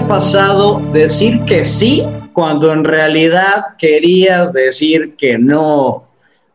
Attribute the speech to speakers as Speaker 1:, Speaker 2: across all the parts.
Speaker 1: pasado decir que sí cuando en realidad querías decir que no?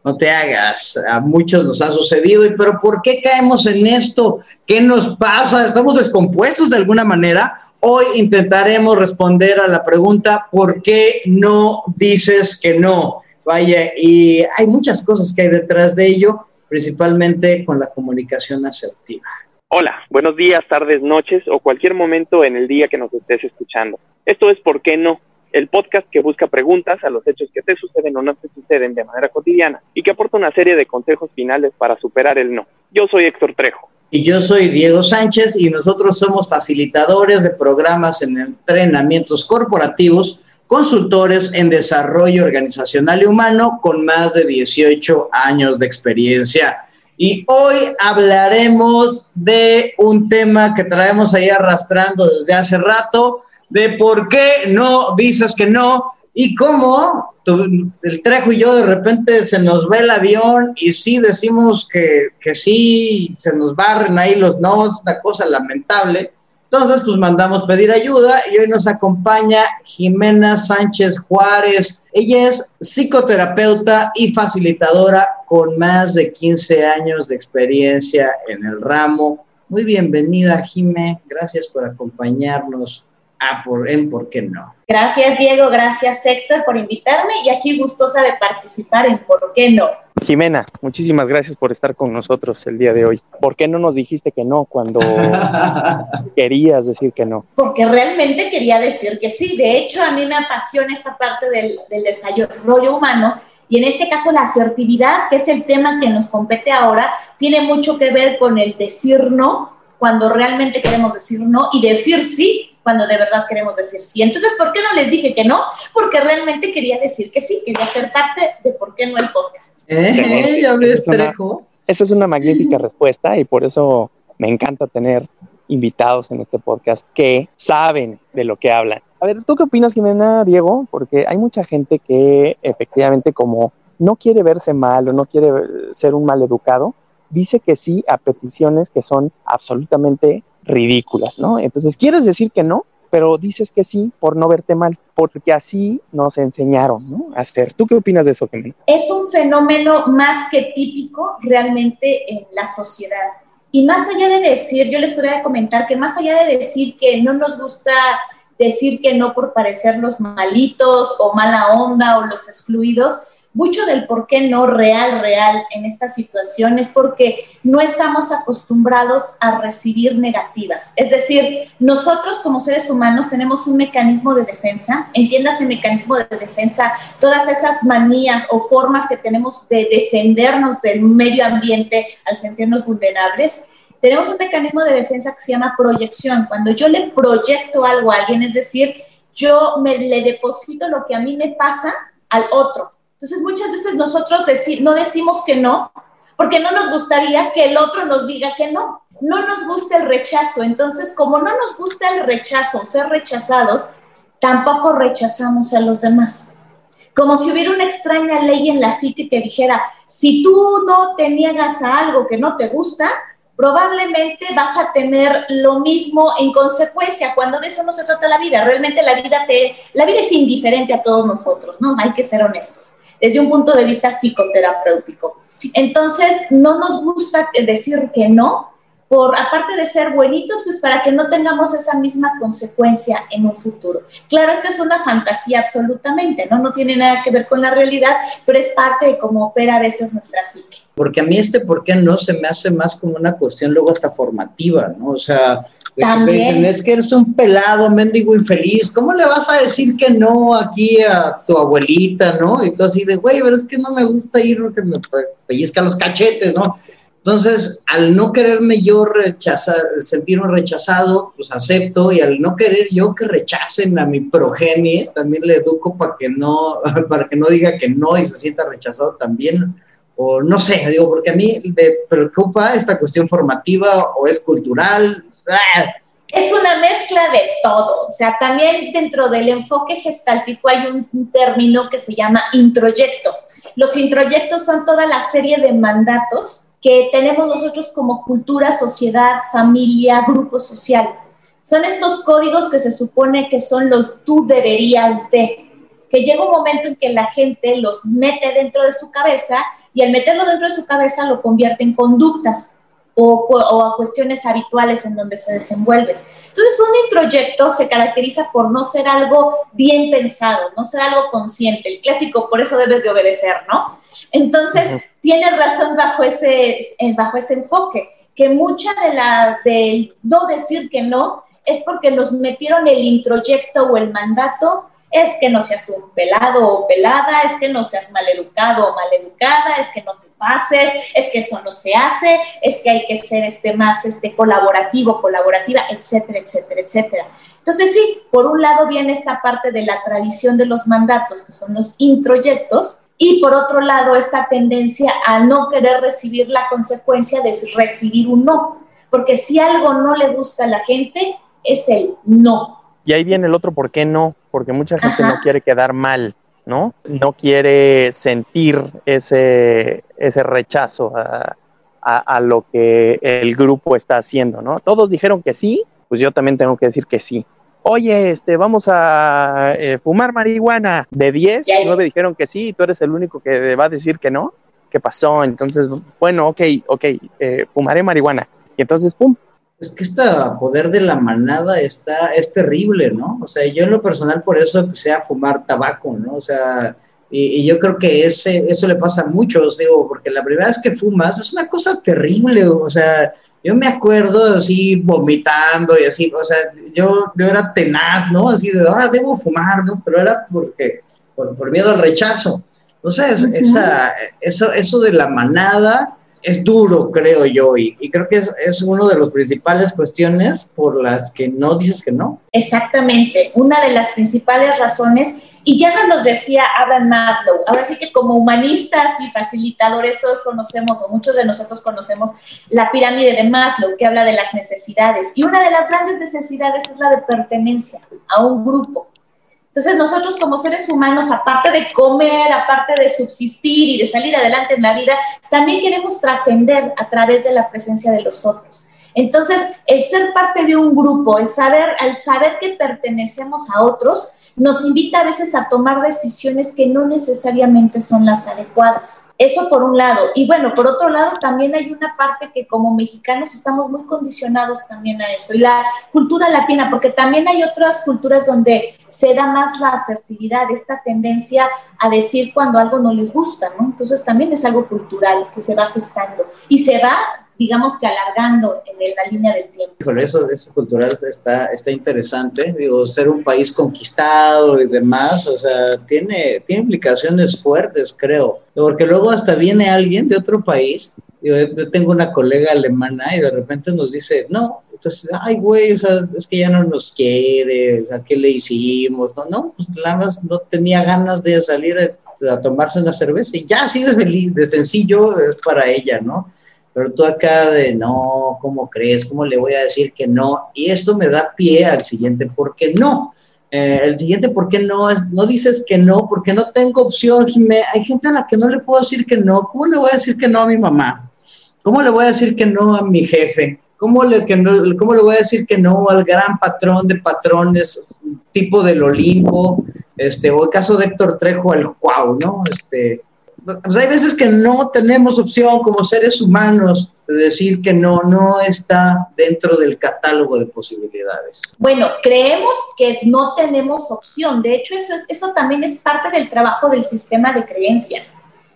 Speaker 1: No te hagas, a muchos nos ha sucedido, y pero ¿por qué caemos en esto? ¿Qué nos pasa? ¿Estamos descompuestos de alguna manera? Hoy intentaremos responder a la pregunta, ¿por qué no dices que no? Vaya, y hay muchas cosas que hay detrás de ello, principalmente con la comunicación asertiva.
Speaker 2: Hola, buenos días, tardes, noches o cualquier momento en el día que nos estés escuchando. Esto es ¿Por qué no? El podcast que busca preguntas a los hechos que te suceden o no te suceden de manera cotidiana y que aporta una serie de consejos finales para superar el no. Yo soy Héctor Trejo.
Speaker 1: Y yo soy Diego Sánchez y nosotros somos facilitadores de programas en entrenamientos corporativos, consultores en desarrollo organizacional y humano con más de 18 años de experiencia. Y hoy hablaremos de un tema que traemos ahí arrastrando desde hace rato, de por qué no dices que no y cómo el Trejo y yo de repente se nos ve el avión y sí decimos que, que sí, se nos barren ahí los no, es una cosa lamentable entonces, pues mandamos pedir ayuda y hoy nos acompaña Jimena Sánchez Juárez. Ella es psicoterapeuta y facilitadora con más de 15 años de experiencia en el ramo. Muy bienvenida, Jimé. Gracias por acompañarnos a por, en ¿Por qué no?
Speaker 3: Gracias, Diego. Gracias, Héctor, por invitarme y aquí gustosa de participar en ¿Por qué no?
Speaker 2: Jimena, muchísimas gracias por estar con nosotros el día de hoy. ¿Por qué no nos dijiste que no cuando querías decir que no?
Speaker 3: Porque realmente quería decir que sí. De hecho, a mí me apasiona esta parte del, del desarrollo humano y en este caso la asertividad, que es el tema que nos compete ahora, tiene mucho que ver con el decir no cuando realmente queremos decir no y decir sí cuando de verdad queremos decir sí. Entonces, ¿por qué no les dije que no? Porque realmente quería decir que sí, quería ser parte de por qué no el podcast.
Speaker 1: ¿Eh? ¿Ya ves, Trejo?
Speaker 2: Esa es una magnífica respuesta y por eso me encanta tener invitados en este podcast que saben de lo que hablan. A ver, ¿tú qué opinas, Jimena, Diego? Porque hay mucha gente que efectivamente como no quiere verse mal o no quiere ser un mal educado, dice que sí a peticiones que son absolutamente ridículas, ¿no? Entonces, quieres decir que no, pero dices que sí por no verte mal, porque así nos enseñaron a hacer. ¿Tú qué opinas de eso, Gemini?
Speaker 3: Es un fenómeno más que típico realmente en la sociedad. Y más allá de decir, yo les podría comentar que más allá de decir que no nos gusta decir que no por parecer los malitos o mala onda o los excluidos, mucho del por qué no real, real en esta situación es porque no estamos acostumbrados a recibir negativas. Es decir, nosotros como seres humanos tenemos un mecanismo de defensa, entiéndase mecanismo de defensa, todas esas manías o formas que tenemos de defendernos del medio ambiente al sentirnos vulnerables. Tenemos un mecanismo de defensa que se llama proyección. Cuando yo le proyecto algo a alguien, es decir, yo me le deposito lo que a mí me pasa al otro. Entonces muchas veces nosotros no decimos que no, porque no nos gustaría que el otro nos diga que no. No nos gusta el rechazo. Entonces, como no nos gusta el rechazo, ser rechazados, tampoco rechazamos a los demás. Como si hubiera una extraña ley en la psique que dijera, si tú no te niegas a algo que no te gusta, probablemente vas a tener lo mismo en consecuencia, cuando de eso no se trata la vida. Realmente la vida, te, la vida es indiferente a todos nosotros, ¿no? Hay que ser honestos desde un punto de vista psicoterapéutico. Entonces, no nos gusta decir que no, por aparte de ser buenitos, pues para que no tengamos esa misma consecuencia en un futuro. Claro, esta es una fantasía absolutamente, ¿no? No tiene nada que ver con la realidad, pero es parte de cómo opera a veces nuestra psique.
Speaker 1: Porque a mí este por qué no se me hace más como una cuestión luego hasta formativa, ¿no? O sea,
Speaker 3: También.
Speaker 1: es que eres un pelado, mendigo infeliz, ¿cómo le vas a decir que no aquí a tu abuelita, no? Y tú así de, güey, pero es que no me gusta ir porque me pellizca los cachetes, ¿no? Entonces, al no quererme yo rechazar, sentirme rechazado, pues acepto, y al no querer yo que rechacen a mi progenie, también le educo para que no, para que no diga que no y se sienta rechazado también. O no sé, digo, porque a mí me preocupa esta cuestión formativa o es cultural. ¡Ah!
Speaker 3: Es una mezcla de todo. O sea, también dentro del enfoque gestáltico hay un, término que se llama introyecto. Los introyectos son toda la serie de mandatos que tenemos nosotros como cultura, sociedad, familia, grupo social. Son estos códigos que se supone que son los tú deberías de, que llega un momento en que la gente los mete dentro de su cabeza y al meterlo dentro de su cabeza lo convierte en conductas o, a cuestiones habituales en donde se desenvuelven. Entonces, un introyecto se caracteriza por no ser algo bien pensado, no ser algo consciente. El clásico, por eso debes de obedecer, ¿no? Entonces, tiene razón bajo ese, bajo ese enfoque, que mucha de la de no decir que no es porque nos metieron el introyecto o el mandato es que no seas un pelado o pelada, es que no seas maleducado o maleducada, es que no te pases, es que eso no se hace, es que hay que ser este más este colaborativo, colaborativa, etcétera, etcétera, etcétera. Entonces sí, por un lado viene esta parte de la tradición de los mandatos, que son los introyectos, y por otro lado esta tendencia a no querer recibir la consecuencia de recibir un no, porque si algo no le gusta a la gente, es el no.
Speaker 2: Y ahí viene el otro por qué no, porque mucha gente no quiere quedar mal, ¿no? No quiere sentir ese, ese rechazo a, lo que el grupo está haciendo, ¿no? Todos dijeron que sí, pues yo también tengo que decir que sí. Oye, este, vamos a eh, fumar marihuana. De 10, 9 dijeron que sí, y tú eres el único que va a decir que no. ¿Qué pasó? Entonces, bueno, ok, ok, eh, fumaré marihuana. Y entonces, pum,
Speaker 1: es que este poder de la manada está, es terrible, ¿no? O sea, yo en lo personal por eso empecé a fumar tabaco, ¿no? O sea, y, yo creo que ese, eso le pasa a muchos, digo, porque la primera vez que fumas es una cosa terrible, o sea, yo me acuerdo así vomitando y así, o sea, yo, yo era tenaz, ¿no? Así de, ahora debo fumar, ¿no? Pero era porque, por, miedo al rechazo. Entonces, esa, eso, eso de la manada es duro, creo yo, y, creo que es, es una de las principales cuestiones por las que no dices que no.
Speaker 3: Exactamente, una de las principales razones, y ya nos decía Adam Maslow, ahora sí que como humanistas y facilitadores todos conocemos, o muchos de nosotros conocemos, la pirámide de Maslow, que habla de las necesidades, y una de las grandes necesidades es la de pertenencia a un grupo. Entonces nosotros como seres humanos, aparte de comer, aparte de subsistir y de salir adelante en la vida, también queremos trascender a través de la presencia de los otros. Entonces, el ser parte de un grupo, el saber, al saber que pertenecemos a otros, nos invita a veces a tomar decisiones que no necesariamente son las adecuadas. Eso por un lado. Y bueno, por otro lado, también hay una parte que como mexicanos estamos muy condicionados también a eso. Y la cultura latina, porque también hay otras culturas donde se da más la asertividad, esta tendencia a decir cuando algo no les gusta, ¿no? Entonces también es algo cultural que se va gestando y se va digamos que alargando en la línea del tiempo.
Speaker 1: Eso, eso cultural está, está interesante, digo, ser un país conquistado y demás, o sea, tiene, tiene implicaciones fuertes, creo, porque luego hasta viene alguien de otro país, yo, yo tengo una colega alemana y de repente nos dice, no, entonces, ay, güey, o sea, es que ya no nos quiere, o sea, ¿qué le hicimos? No, no, pues nada más no tenía ganas de salir a, tomarse una cerveza y ya así de sencillo es para ella, ¿no? Pero tú acá de no, ¿cómo crees? ¿Cómo le voy a decir que no? Y esto me da pie al siguiente, ¿por qué no? Eh, el siguiente, ¿por qué no? Es, no dices que no, porque no tengo opción, Jimé. Hay gente a la que no le puedo decir que no. ¿Cómo le voy a decir que no a mi mamá? ¿Cómo le voy a decir que no a mi jefe? ¿Cómo le, que no, ¿Cómo le voy a decir que no al gran patrón de patrones, tipo del Olimpo, este, o el caso de Héctor Trejo, el Cuau, ¿no? Este, pues hay veces que no tenemos opción como seres humanos de decir que no, no está dentro del catálogo de posibilidades.
Speaker 3: Bueno, creemos que no tenemos opción. De hecho, eso, eso también es parte del trabajo del sistema de creencias.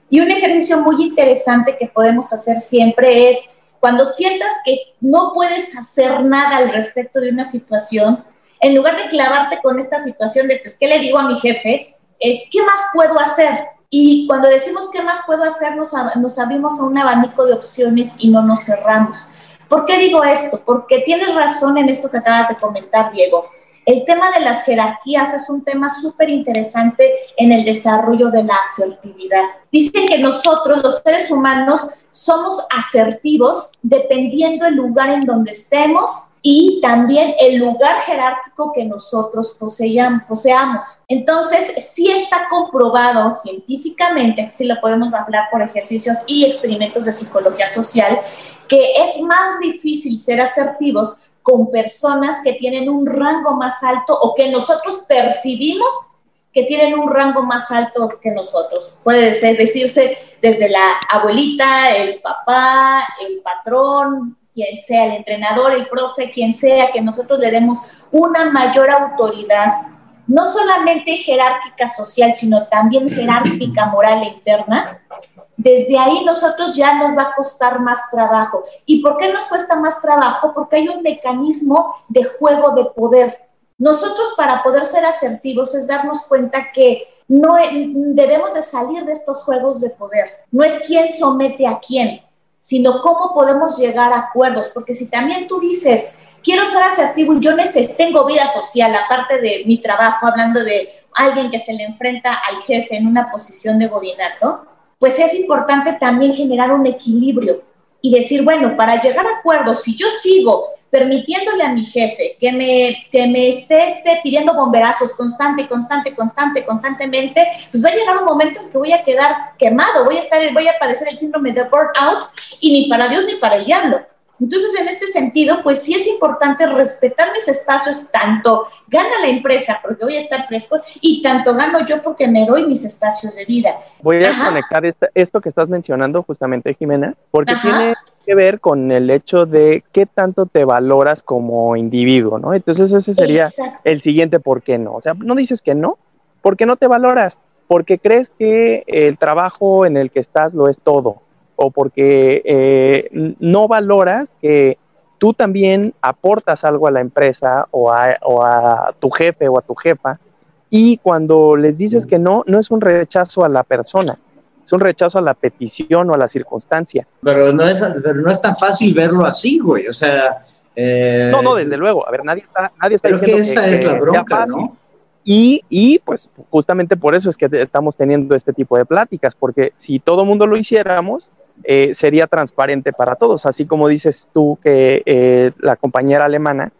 Speaker 3: Y un ejercicio muy interesante que podemos hacer siempre es cuando sientas que no puedes hacer nada al respecto de una situación, en lugar de clavarte con esta situación de, pues, ¿qué le digo a mi jefe? Es, ¿qué más puedo hacer? Y cuando decimos qué más puedo hacer, nos, nos abrimos a un abanico de opciones y no nos cerramos. ¿Por qué digo esto? Porque tienes razón en esto que acabas de comentar, Diego. El tema de las jerarquías es un tema súper interesante en el desarrollo de la asertividad. Dicen que nosotros, los seres humanos, somos asertivos dependiendo el lugar en donde estemos y también el lugar jerárquico que nosotros poseamos. Entonces, sí está comprobado científicamente, si lo podemos hablar por ejercicios y experimentos de psicología social, que es más difícil ser asertivos con personas que tienen un rango más alto o que nosotros percibimos que tienen un rango más alto que nosotros. Puede ser, decirse desde la abuelita, el papá, el patrón, quien sea, el entrenador, el profe, quien sea, que nosotros le demos una mayor autoridad, no solamente jerárquica social, sino también jerárquica moral e interna, desde ahí nosotros ya nos va a costar más trabajo. ¿Y por qué nos cuesta más trabajo? Porque hay un mecanismo de juego de poder. Nosotros para poder ser asertivos es darnos cuenta que no debemos de salir de estos juegos de poder. No es quién somete a quién, sino cómo podemos llegar a acuerdos. Porque si también tú dices, quiero ser asertivo y yo tengo vida social, aparte de mi trabajo, hablando de alguien que se le enfrenta al jefe en una posición de godinato, pues es importante también generar un equilibrio y decir, bueno, para llegar a acuerdos, si yo sigo permitiéndole a mi jefe que me, que me esté, esté pidiendo bomberazos constante, constante, constante, constantemente, pues va a llegar un momento en que voy a quedar quemado, voy a estar, voy a padecer el síndrome de burnout y ni para Dios ni para el diablo. Entonces, en este sentido, pues sí es importante respetar mis espacios, tanto gana la empresa porque voy a estar fresco y tanto gano yo porque me doy mis espacios de vida.
Speaker 2: Voy a conectar esto que estás mencionando justamente, Jimena, porque tiene que ver con el hecho de qué tanto te valoras como individuo, ¿no? Entonces ese sería el siguiente por qué no. O sea, no dices que no, porque no te valoras, porque crees que el trabajo en el que estás lo es todo o porque eh, no valoras que tú también aportas algo a la empresa o a, tu jefe o a tu jefa y cuando les dices que no, no es un rechazo a la persona, es un rechazo a la petición o a la circunstancia.
Speaker 1: Pero no es, no es tan fácil verlo así, güey, o sea...
Speaker 2: Eh, no, no, desde luego, a ver, nadie está, nadie está
Speaker 1: diciendo que, esa es la bronca, ¿no?
Speaker 2: Y, y, pues justamente por eso es que estamos teniendo este tipo de pláticas, porque si todo mundo lo hiciéramos, eh, sería transparente para todos. Así como dices tú que eh, la compañera alemana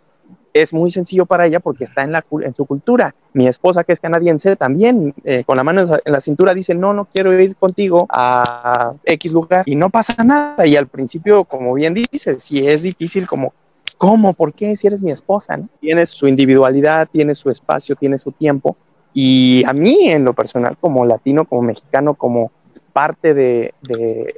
Speaker 2: es muy sencillo para ella porque está en, la, en su cultura. Mi esposa, que es canadiense, también eh, con la mano en la cintura dice, no, no quiero ir contigo a X lugar y no pasa nada. Y al principio, como bien dices, si es difícil como, ¿cómo? ¿Por qué? Si eres mi esposa, ¿no? Tiene su individualidad, tiene su espacio, tiene su tiempo. Y a mí, en lo personal, como latino, como mexicano, como parte de,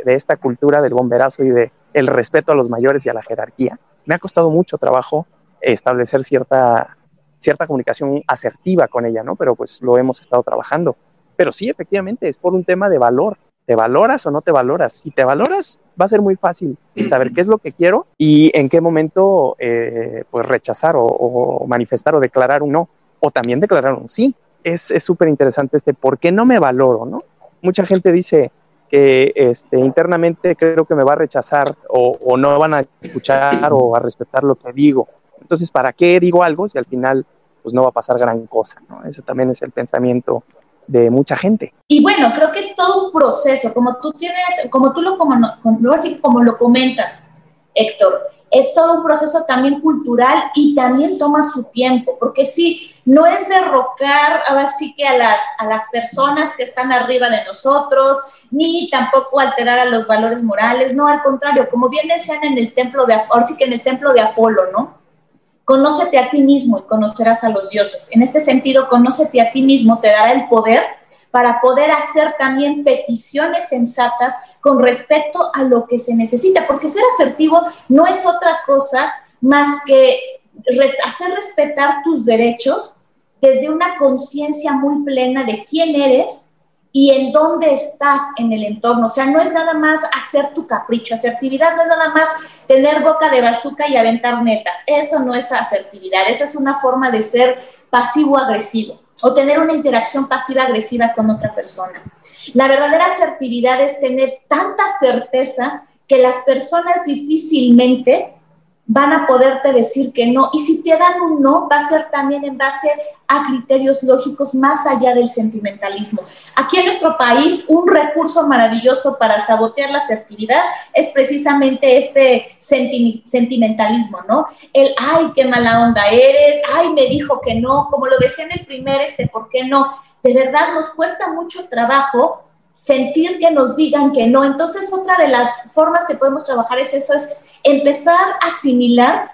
Speaker 2: esta cultura del bomberazo y de el respeto a los mayores y a la jerarquía. Me ha costado mucho trabajo establecer cierta, cierta comunicación asertiva con ella, ¿no? Pero pues lo hemos estado trabajando. Pero sí, efectivamente, es por un tema de valor. ¿Te valoras o no te valoras? Si te valoras, va a ser muy fácil saber qué es lo que quiero y en qué momento eh, pues rechazar o, manifestar o declarar un no, o también declarar un sí. Es súper interesante este por qué no me valoro, ¿no? Mucha gente dice que este, internamente creo que me va a rechazar o, no van a escuchar o a respetar lo que digo. Entonces, ¿para qué digo algo si al final pues no va a pasar gran cosa? ¿no? Ese también es el pensamiento de mucha gente.
Speaker 3: Y bueno, creo que es todo un proceso, como tú tienes, como tú lo, como, como lo comentas, Héctor, es todo un proceso también cultural y también toma su tiempo, porque sí, no es derrocar ahora sí que a las, a las personas que están arriba de nosotros, ni tampoco alterar a los valores morales, no, al contrario, como bien decían en el templo de, ahora sí que en el templo de Apolo, ¿no? Conócete a ti mismo y conocerás a los dioses. En este sentido, conócete a ti mismo te dará el poder para poder hacer también peticiones sensatas con respecto a lo que se necesita, porque ser asertivo no es otra cosa más que hacer respetar tus derechos desde una conciencia muy plena de quién eres y en dónde estás en el entorno. O sea, no es nada más hacer tu capricho. Asertividad no es nada más tener boca de bazooka y aventar metas. Eso no es asertividad. Esa es una forma de ser pasivo-agresivo o tener una interacción pasiva-agresiva con otra persona. La verdadera asertividad es tener tanta certeza que las personas difícilmente van a poderte decir que no. Y si te dan un no, va a ser también en base a criterios lógicos más allá del sentimentalismo. Aquí en nuestro país, un recurso maravilloso para sabotear la asertividad es precisamente este sentimentalismo, ¿no? El, ay, qué mala onda eres, ay, me dijo que no, como lo decía en el primer, este, ¿por qué no? De verdad nos cuesta mucho trabajo sentir que nos digan que no. Entonces, otra de las formas que podemos trabajar es eso, es empezar a asimilar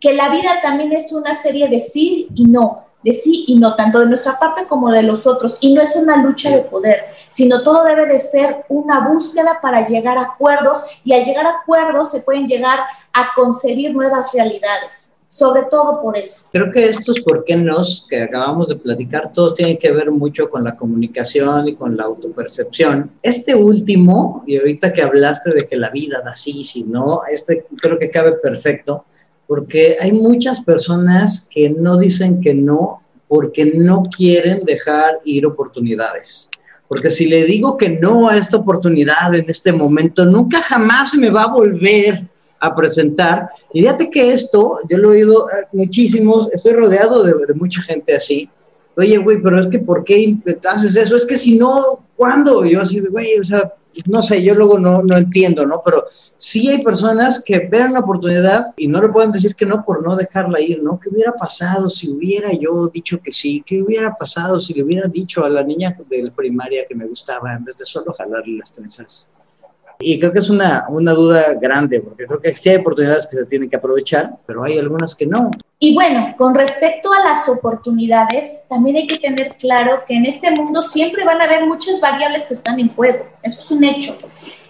Speaker 3: que la vida también es una serie de sí y no, de sí y no, tanto de nuestra parte como de los otros. Y no es una lucha de poder, sino todo debe de ser una búsqueda para llegar a acuerdos y al llegar a acuerdos se pueden llegar a concebir nuevas realidades. Sobre todo por eso.
Speaker 1: Creo que estos por qué nos que acabamos de platicar, todos tienen que ver mucho con la comunicación y con la autopercepción. Este último, y ahorita que hablaste de que la vida da sí, sí, no, este creo que cabe perfecto porque hay muchas personas que no dicen que no porque no quieren dejar ir oportunidades. Porque si le digo que no a esta oportunidad en este momento, nunca jamás me va a volver a presentar. Y fíjate que esto, yo lo he oído eh, muchísimos, estoy rodeado de, mucha gente así. Oye, güey, pero es que ¿por qué haces eso? Es que si no, ¿cuándo? Yo así, güey, o sea, no sé, yo luego no, no entiendo, ¿no? Pero sí hay personas que ven una oportunidad y no le pueden decir que no por no dejarla ir, ¿no? ¿Qué hubiera pasado si hubiera yo dicho que sí? ¿Qué hubiera pasado si le hubiera dicho a la niña de la primaria que me gustaba en vez de solo jalarle las trenzas? Y creo que es una, una duda grande, porque creo que sí hay oportunidades que se tienen que aprovechar, pero hay algunas que no.
Speaker 3: Y bueno, con respecto a las oportunidades, también hay que tener claro que en este mundo siempre van a haber muchas variables que están en juego. Eso es un hecho.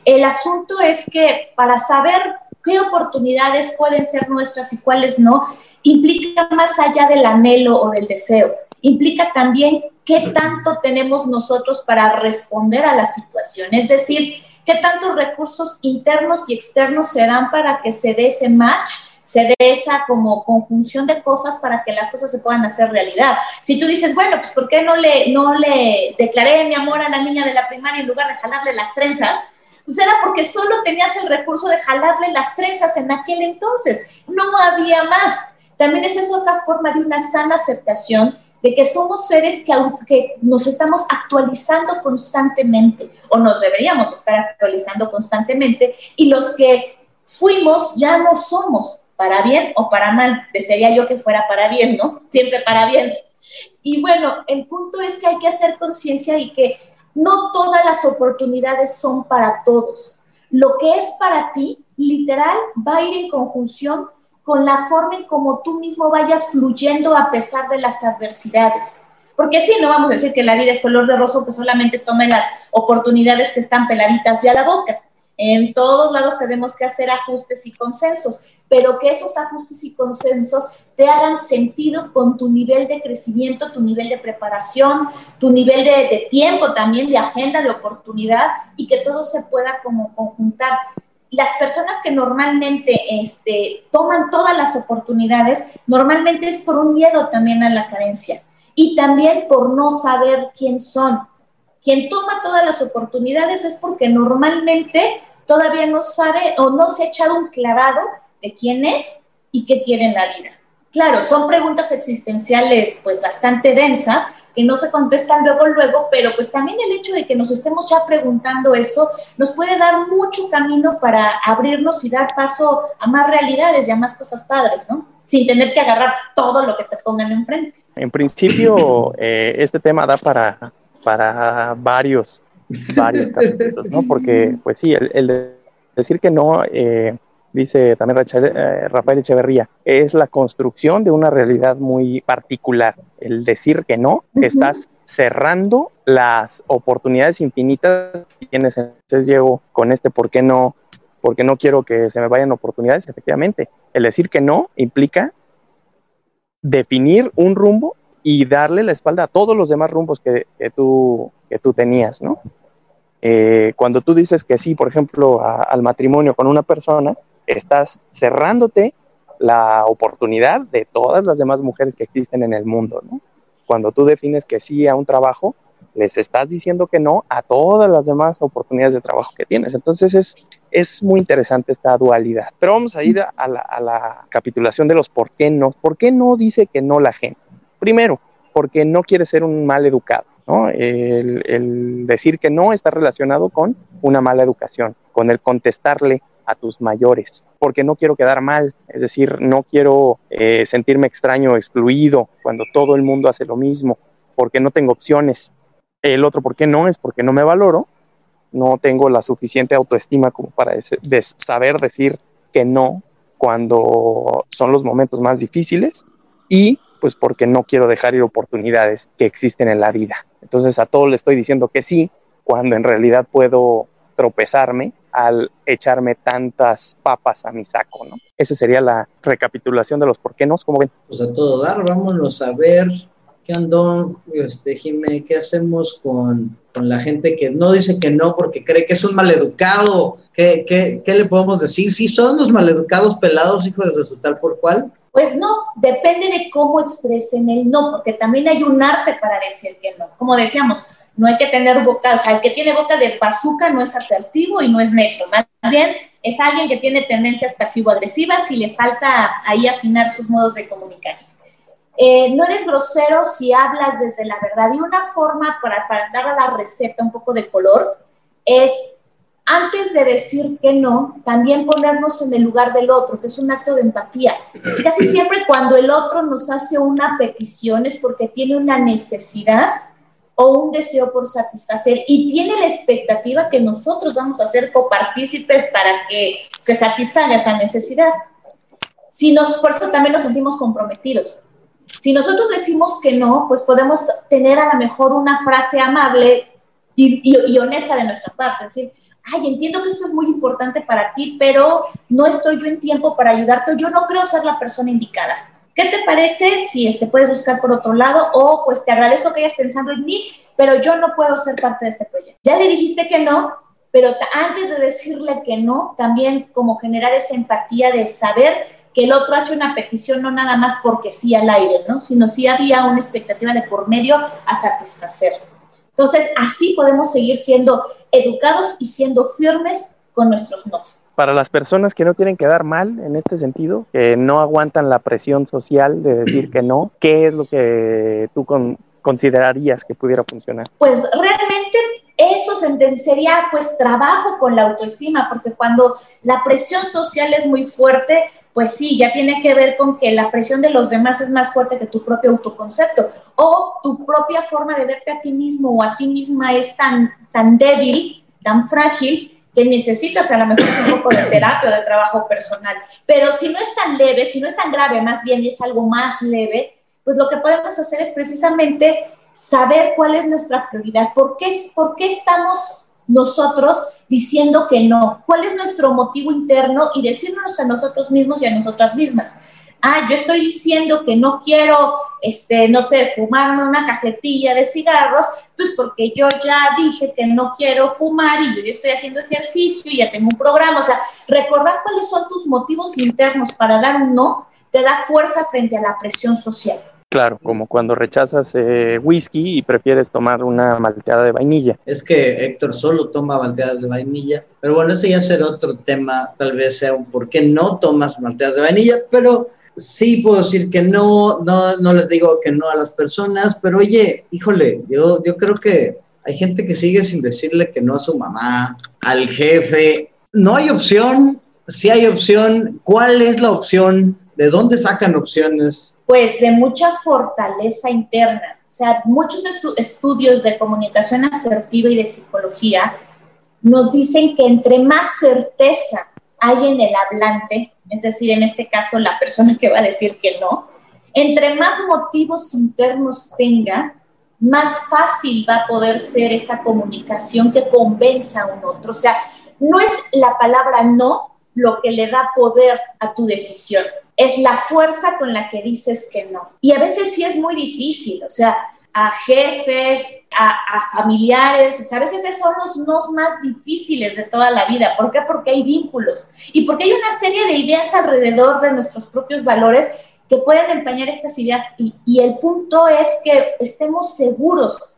Speaker 3: El asunto es que para saber qué oportunidades pueden ser nuestras y cuáles no, implica más allá del anhelo o del deseo. Implica también qué tanto tenemos nosotros para responder a la situación. Es decir, ¿Qué tantos recursos internos y externos se dan para que se dé ese match? se dé esa como conjunción de cosas para que las cosas se puedan hacer realidad. Si tú dices, bueno, pues ¿por qué no le, no le declaré mi amor a la niña de la primaria en lugar de jalarle las trenzas? Pues era porque solo tenías el recurso de jalarle las trenzas en aquel entonces, no había más. También esa es otra forma de una sana aceptación de que somos seres que, que nos estamos actualizando constantemente o nos deberíamos estar actualizando constantemente y los que fuimos ya no somos para bien o para mal. Desearía yo que fuera para bien, ¿no? Siempre para bien. Y bueno, el punto es que hay que hacer conciencia y que no todas las oportunidades son para todos. Lo que es para ti, literal, va a ir en conjunción con la forma en cómo tú mismo vayas fluyendo a pesar de las adversidades. Porque sí, no vamos a decir que la vida es color de rosa, que solamente tome las oportunidades que están peladitas ya a la boca. En todos lados tenemos que hacer ajustes y consensos, pero que esos ajustes y consensos te hagan sentido con tu nivel de crecimiento, tu nivel de preparación, tu nivel de tiempo también, de agenda, de oportunidad, y que todo se pueda como conjuntar las personas que normalmente este, toman todas las oportunidades, normalmente es por un miedo también a la carencia y también por no saber quién son. Quien toma todas las oportunidades es porque normalmente todavía no sabe o no se ha echado un clavado de quién es y qué quiere en la vida. Claro, son preguntas existenciales pues bastante densas que no se contestan luego, luego, pero pues también el hecho de que nos estemos ya preguntando eso nos puede dar mucho camino para abrirnos y dar paso a más realidades y a más cosas padres, ¿no? Sin tener que agarrar todo lo que te pongan enfrente.
Speaker 2: En principio, eh, este tema da para, para varios, varios capítulos, ¿no? Porque, pues sí, el, el decir que no... Eh, dice también eh, Rafael Echeverría, es la construcción de una realidad muy particular. El decir que no, estás cerrando las oportunidades infinitas que tienes. Entonces llego con este por qué no, porque no quiero que se me vayan oportunidades, efectivamente. El decir que no implica definir un rumbo y darle la espalda a todos los demás rumbos que, tú, que tú tenías, ¿no? Eh, cuando tú dices que sí, por ejemplo, al matrimonio con una persona, estás cerrándote la oportunidad de todas las demás mujeres que existen en el mundo, ¿no? Cuando tú defines que sí a un trabajo, les estás diciendo que no a todas las demás oportunidades de trabajo que tienes. Entonces es, es muy interesante esta dualidad. Pero vamos a ir a la, capitulación de los por qué no. ¿Por qué no dice que no la gente? Primero, porque no quiere ser un mal educado. ¿no? El, el decir que no está relacionado con una mala educación, con el contestarle a tus mayores, porque no quiero quedar mal, es decir, no quiero eh, sentirme extraño, excluido, cuando todo el mundo hace lo mismo, porque no tengo opciones. El otro, ¿por qué no? Es porque no me valoro, no tengo la suficiente autoestima como para saber decir que no cuando son los momentos más difíciles y pues porque no quiero dejar ir oportunidades que existen en la vida. Entonces a todos le estoy diciendo que sí, cuando en realidad puedo tropezarme al echarme tantas papas a mi saco, ¿no? Esa sería la recapitulación de los por qué no, ¿cómo ven?
Speaker 1: Pues a todo dar, vámonos a ver qué andón, este, Jimé, qué hacemos con, con, la gente que no dice que no porque cree que es un maleducado, ¿qué, qué, qué le podemos decir? ¿Sí son los maleducados pelados, hijos de resultar por cuál?
Speaker 3: Pues no, depende de cómo expresen el no, porque también hay un arte para decir que no. Como decíamos, no hay que tener boca, o sea, el que tiene boca de bazooka no es asertivo y no es neto, más bien es alguien que tiene tendencias pasivo-agresivas y le falta ahí afinar sus modos de comunicarse. Eh, no eres grosero si hablas desde la verdad y una forma para, para dar a la receta un poco de color es antes de decir que no, también ponernos en el lugar del otro, que es un acto de empatía. Casi siempre cuando el otro nos hace una petición es porque tiene una necesidad o un deseo por satisfacer y tiene la expectativa que nosotros vamos a ser copartícipes para que se satisfaga esa necesidad. Si nos, por eso también nos sentimos comprometidos. Si nosotros decimos que no, pues podemos tener a lo mejor una frase amable y, y, y honesta de nuestra parte, es decir, ay, entiendo que esto es muy importante para ti, pero no estoy yo en tiempo para ayudarte, yo no creo ser la persona indicada. ¿Qué te parece si este, puedes buscar por otro lado o pues te agradezco que hayas pensado en mí, pero yo no puedo ser parte de este proyecto? Ya le dijiste que no, pero antes de decirle que no, también como generar esa empatía de saber que el otro hace una petición no nada más porque sí al aire, ¿no? Sino si había una expectativa de por medio a satisfacer. Entonces, así podemos seguir siendo educados y siendo firmes con nuestros nos.
Speaker 2: Para las personas que no quieren quedar mal en este sentido, que no aguantan la presión social de decir que no, ¿qué es lo que tú considerarías que pudiera funcionar?
Speaker 3: Pues realmente eso sería pues trabajo con la autoestima, porque cuando la presión social es muy fuerte, pues sí, ya tiene que ver con que la presión de los demás es más fuerte que tu propio autoconcepto o tu propia forma de verte a ti mismo o a ti misma es tan, tan débil, tan frágil, que necesitas a lo mejor un poco de terapia o de trabajo personal. Pero si no es tan leve, si no es tan grave, más bien es algo más leve, pues lo que podemos hacer es precisamente saber cuál es nuestra prioridad, por qué, por qué estamos nosotros diciendo que no? ¿Cuál es nuestro motivo interno? Y decirnos a nosotros mismos y a nosotras mismas. Ah, yo estoy diciendo que no quiero, este, no sé, fumarme una cajetilla de cigarros, pues porque yo ya dije que no quiero fumar y yo ya estoy haciendo ejercicio y ya tengo un programa. O sea, recordar cuáles son tus motivos internos para dar un no te da fuerza frente a la presión social.
Speaker 2: Claro, como cuando rechazas eh, whisky y prefieres tomar una malteada de vainilla.
Speaker 1: Es que Héctor solo toma malteadas de vainilla, pero bueno, ese ya será otro tema, tal vez sea un por qué no tomas malteadas de vainilla, pero sí puedo decir que no, no, no les digo que no a las personas, pero oye, híjole, yo, yo creo que hay gente que sigue sin decirle que no a su mamá, al jefe. No hay opción, si hay opción, ¿cuál es la opción? ¿De dónde sacan opciones?
Speaker 3: pues de mucha fortaleza interna. O sea, muchos estudios de comunicación asertiva y de psicología nos dicen que entre más certeza hay en el hablante, es decir, en este caso la persona que va a decir que no, entre más motivos internos tenga, más fácil va a poder ser esa comunicación que convenza a un otro. O sea, no es la palabra no lo que le da poder a tu decisión es la fuerza con la que dices que no. Y a veces sí es muy difícil, o sea, a jefes, a, familiares, o sea, a veces son los nos más difíciles de toda la vida. ¿Por qué? Porque hay vínculos y porque hay una serie de ideas alrededor de nuestros propios valores que pueden empañar estas ideas y, el punto es que estemos seguros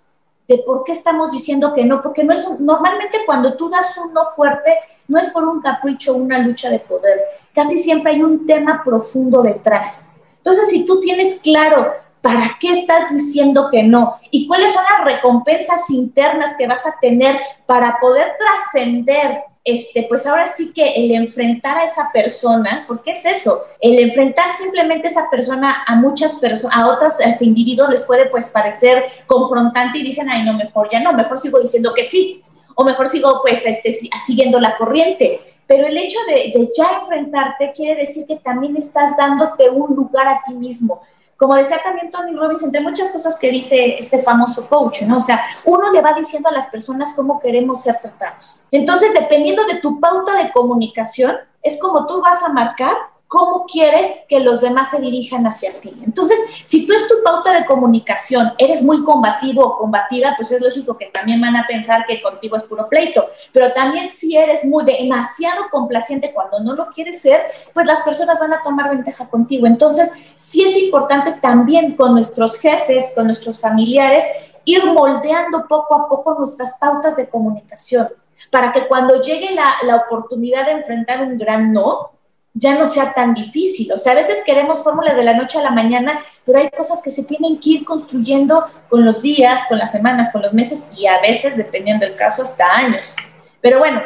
Speaker 3: de por qué estamos diciendo que no, porque no es normalmente cuando tú das un no fuerte, no es por un capricho una lucha de poder, casi siempre hay un tema profundo detrás. Entonces, si tú tienes claro para qué estás diciendo que no y cuáles son las recompensas internas que vas a tener para poder trascender este, pues ahora sí que el enfrentar a esa persona, porque es eso, el enfrentar simplemente a esa persona a muchas personas, a otros este, individuos les puede pues parecer confrontante y dicen, ay, no, mejor ya no, mejor sigo diciendo que sí, o mejor sigo pues este, siguiendo la corriente. pero el hecho de, de ya enfrentarte quiere decir que también estás dándote un lugar a ti mismo como decía también Tony Robbins, entre muchas cosas que dice este famoso coach, ¿no? O sea, uno le va diciendo a las personas cómo queremos ser tratados. Entonces, dependiendo de tu pauta de comunicación, es como tú vas a marcar cómo quieres que los demás se dirijan hacia ti. Entonces, si tú es tu pauta de comunicación, eres muy combativo o combativa, pues es lógico que también van a pensar que contigo es puro pleito. Pero también si eres muy demasiado complaciente cuando no lo quieres ser, pues las personas van a tomar ventaja contigo. Entonces, sí es importante también con nuestros jefes, con nuestros familiares, ir moldeando poco a poco nuestras pautas de comunicación para que cuando llegue la, la oportunidad de enfrentar un gran no, ya no sea tan difícil. O sea, a veces queremos fórmulas de la noche a la mañana, pero hay cosas que se tienen que ir construyendo con los días, con las semanas, con los meses y a veces, dependiendo del caso, hasta años. Pero bueno,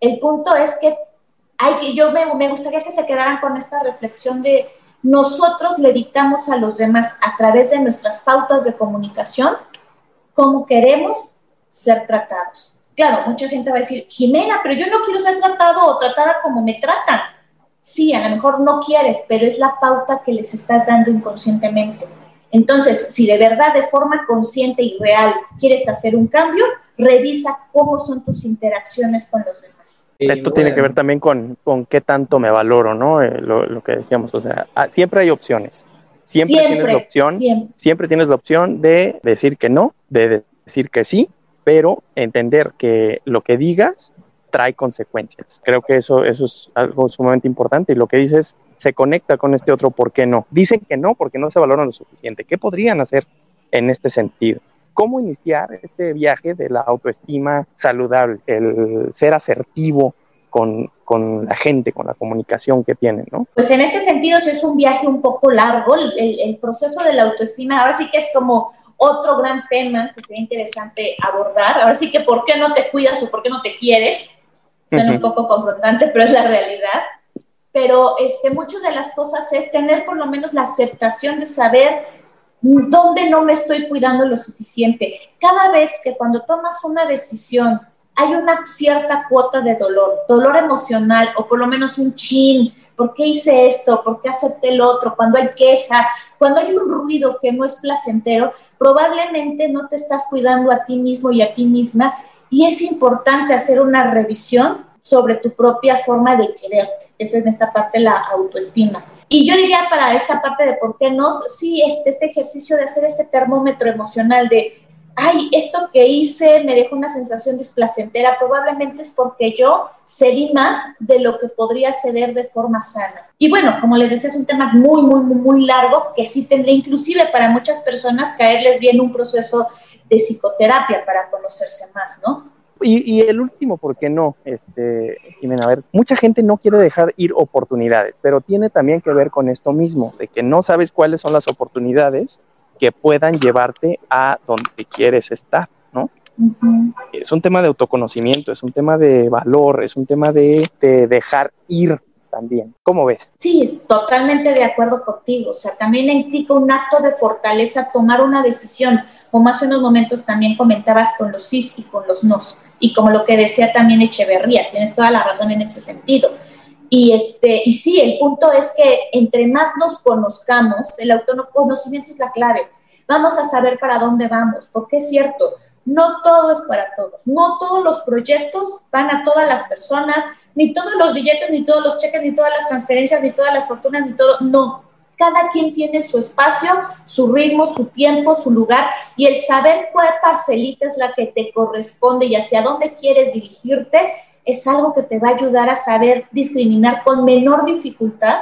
Speaker 3: el punto es que hay que, yo me, me gustaría que se quedaran con esta reflexión de nosotros le dictamos a los demás a través de nuestras pautas de comunicación cómo queremos ser tratados. Claro, mucha gente va a decir, Jimena, pero yo no quiero ser tratado o tratada como me tratan sí, a lo mejor no quieres, pero es la pauta que les estás dando inconscientemente. Entonces, si de verdad, de forma consciente y real, quieres hacer un cambio, revisa cómo son tus interacciones con los demás.
Speaker 2: Esto tiene que ver también con, con qué tanto me valoro, ¿no? Eh, lo, que decíamos, o sea, ah, siempre hay opciones. Siempre, tienes la opción, siempre tienes la opción de decir que no, de decir que sí, pero entender que lo que digas trae consecuencias. Creo que eso, eso es algo sumamente importante y lo que dices se conecta con este otro por qué no. Dicen que no porque no se valoran lo suficiente. ¿Qué podrían hacer en este sentido? ¿Cómo iniciar este viaje de la autoestima saludable, el ser asertivo con, con, la gente, con la comunicación que tienen, ¿no?
Speaker 3: Pues en este sentido es un viaje un poco largo, el, el, proceso de la autoestima, ahora sí que es como otro gran tema que sería interesante abordar, ahora sí que por qué no te cuidas o por qué no te quieres, Suena un poco confrontante, pero es la realidad. Pero este, muchas de las cosas es tener por lo menos la aceptación de saber dónde no me estoy cuidando lo suficiente. Cada vez que cuando tomas una decisión hay una cierta cuota de dolor, dolor emocional o por lo menos un chin, ¿por qué hice esto? ¿Por qué acepté el otro? Cuando hay queja, cuando hay un ruido que no es placentero, probablemente no te estás cuidando a ti mismo y a ti misma y es importante hacer una revisión sobre tu propia forma de quererte. Esa es en esta parte la autoestima. Y yo diría para esta parte de por qué no, sí, este, este ejercicio de hacer este termómetro emocional de, ay, esto que hice me dejó una sensación displacentera, probablemente es porque yo cedí más de lo que podría ceder de forma sana. Y bueno, como les decía, es un tema muy, muy, muy, muy largo que sí tendría inclusive para muchas personas caerles bien un proceso de psicoterapia para conocerse más, ¿no?
Speaker 2: Y, el último, ¿por qué no? Este, Jimena, a ver, mucha gente no quiere dejar ir oportunidades, pero tiene también que ver con esto mismo, de que no sabes cuáles son las oportunidades que puedan llevarte a donde quieres estar, ¿no? Es un tema de autoconocimiento, es un tema de valor, es un tema de, de dejar ir también. ¿Cómo ves?
Speaker 3: Sí, totalmente de acuerdo contigo. O sea, también implica un acto de fortaleza tomar una decisión, como hace unos momentos también comentabas con los sí y con los nos. Y como lo que decía también Echeverría, tienes toda la razón en ese sentido. Y, este, y sí, el punto es que entre más nos conozcamos, el autoconocimiento es la clave. Vamos a saber para dónde vamos, porque es cierto, no todo es para todos, no todos los proyectos van a todas las personas, ni todos los billetes, ni todos los cheques, ni todas las transferencias, ni todas las fortunas, ni todo, no. Cada quien tiene su espacio, su ritmo, su tiempo, su lugar y el saber cuál parcelita es la que te corresponde y hacia dónde quieres dirigirte es algo que te va a ayudar a saber discriminar con menor dificultad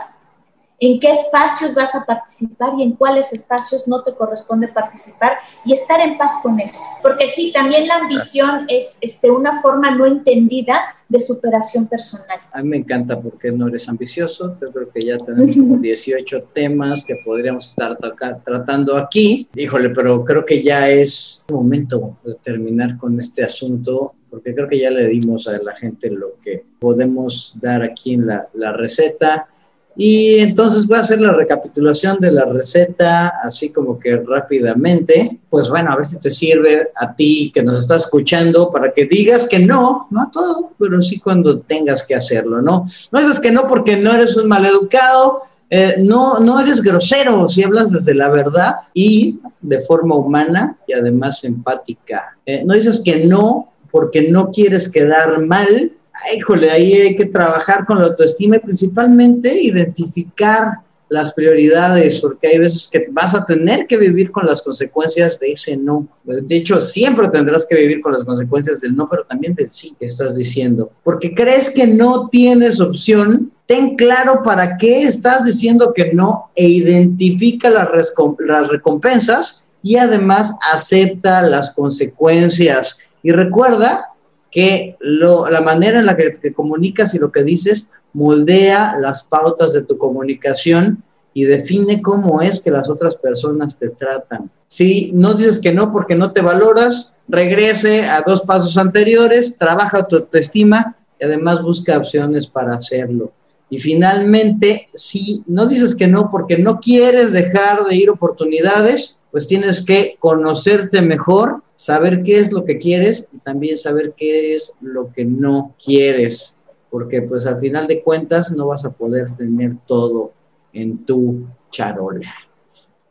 Speaker 3: en qué espacios vas a participar y en cuáles espacios no te corresponde participar y estar en paz con eso. Porque sí, también la ambición es este, una forma no entendida de superación personal.
Speaker 1: A mí me encanta porque no eres ambicioso. Yo creo que ya tenemos como 18 temas que podríamos estar tratando aquí. Híjole, pero creo que ya es momento de terminar con este asunto porque creo que ya le dimos a la gente lo que podemos dar aquí en la, la receta Y entonces voy a hacer la recapitulación de la receta, así como que rápidamente. Pues bueno, a ver si te sirve a ti que nos estás escuchando para que digas que no, no a todo, pero sí cuando tengas que hacerlo, ¿no? No dices que no porque no eres un maleducado, eh, no, no eres grosero si hablas desde la verdad y de forma humana y además empática. Eh, no dices que no porque no quieres quedar mal, híjole, ahí hay que trabajar con la autoestima y principalmente identificar las prioridades, porque hay veces que vas a tener que vivir con las consecuencias de ese no. De hecho, siempre tendrás que vivir con las consecuencias del no, pero también del sí que estás diciendo. Porque crees que no tienes opción, ten claro para qué estás diciendo que no e identifica las, las recompensas y además acepta las consecuencias. Y recuerda que la manera en la que te comunicas y lo que dices moldea las pautas de tu comunicación y define cómo es que las otras personas te tratan. Si no dices que no porque no te valoras, regrese a dos pasos anteriores, trabaja tu autoestima y además busca opciones para hacerlo. Y finalmente, si no dices que no porque no quieres dejar de ir oportunidades, pues tienes que conocerte mejor saber qué es lo que quieres y también saber qué es lo que no quieres, porque pues al final de cuentas no vas a poder tener todo en tu charola.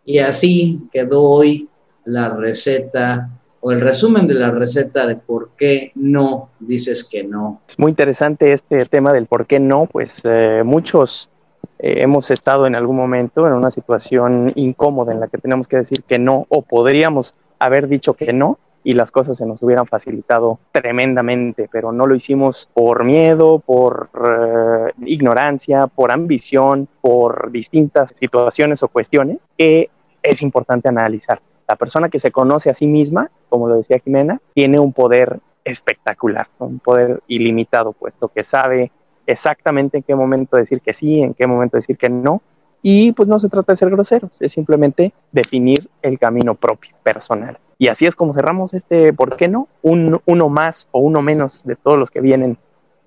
Speaker 1: Y así quedó hoy la receta o el resumen de la receta de por qué no dices que no.
Speaker 2: Es muy interesante este tema del por qué no, pues eh, muchos eh, hemos estado en algún momento en una situación incómoda en la que tenemos que decir que no o podríamos haber dicho que no y las cosas se nos hubieran facilitado tremendamente, pero no lo hicimos por miedo, por eh, ignorancia, por ambición, por distintas situaciones o cuestiones que es importante analizar. La persona que se conoce a sí misma, como lo decía Jimena, tiene un poder espectacular, un poder ilimitado, puesto que sabe exactamente en qué momento decir que sí, en qué momento decir que no, y pues no se trata de ser groseros, es simplemente definir el camino propio, personal. Y así es como cerramos este, ¿por qué no? Un, uno más o uno menos de todos los que vienen,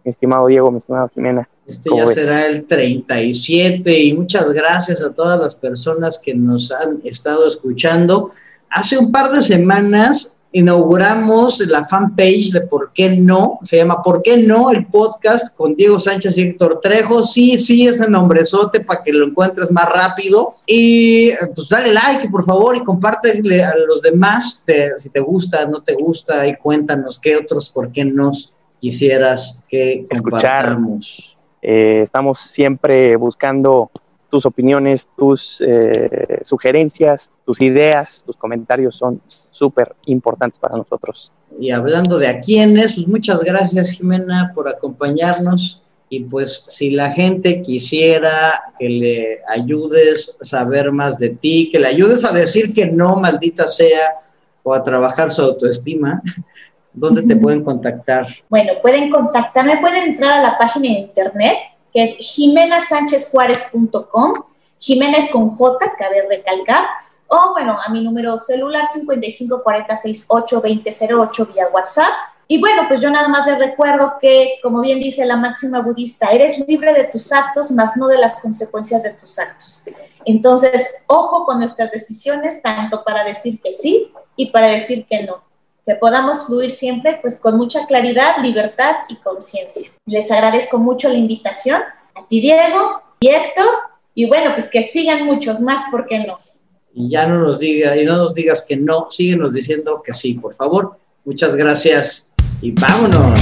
Speaker 2: mi estimado Diego, mi estimado Jimena.
Speaker 1: Este ya será el 37 y muchas gracias a todas las personas que nos han estado escuchando. Hace un par de semanas inauguramos la fanpage de ¿Por qué no? Se llama ¿Por qué no? El podcast con Diego Sánchez y Héctor Trejo. Sí, sí, ese nombrezote para que lo encuentres más rápido. Y pues dale like, por favor, y compártele a los demás si te gusta, no te gusta, y cuéntanos qué otros ¿Por qué nos quisieras que
Speaker 2: escuchar. Eh, estamos siempre buscando tus opiniones, tus eh, sugerencias, tus ideas, tus comentarios son súper importantes para nosotros.
Speaker 1: Y hablando de a quiénes, pues muchas gracias Jimena por acompañarnos y pues si la gente quisiera que le ayudes a saber más de ti, que le ayudes a decir que no, maldita sea, o a trabajar su autoestima, ¿dónde te pueden contactar?
Speaker 3: Bueno, pueden contactarme, pueden entrar a la página de internet que es jimenasanchezjuárez.com, Jiménez con J, cabe recalcar, o bueno, a mi número celular 5540682008 vía WhatsApp. Y bueno, pues yo nada más les recuerdo que, como bien dice la máxima budista, eres libre de tus actos, más no de las consecuencias de tus actos. Entonces, ojo con nuestras decisiones, tanto para decir que sí y para decir que no que podamos fluir siempre pues con mucha claridad, libertad y conciencia. Les agradezco mucho la invitación a ti Diego y Héctor y bueno, pues que sigan muchos más porque nos.
Speaker 1: Y ya no nos diga y no nos digas que no, síguenos diciendo que sí, por favor. Muchas gracias y vámonos.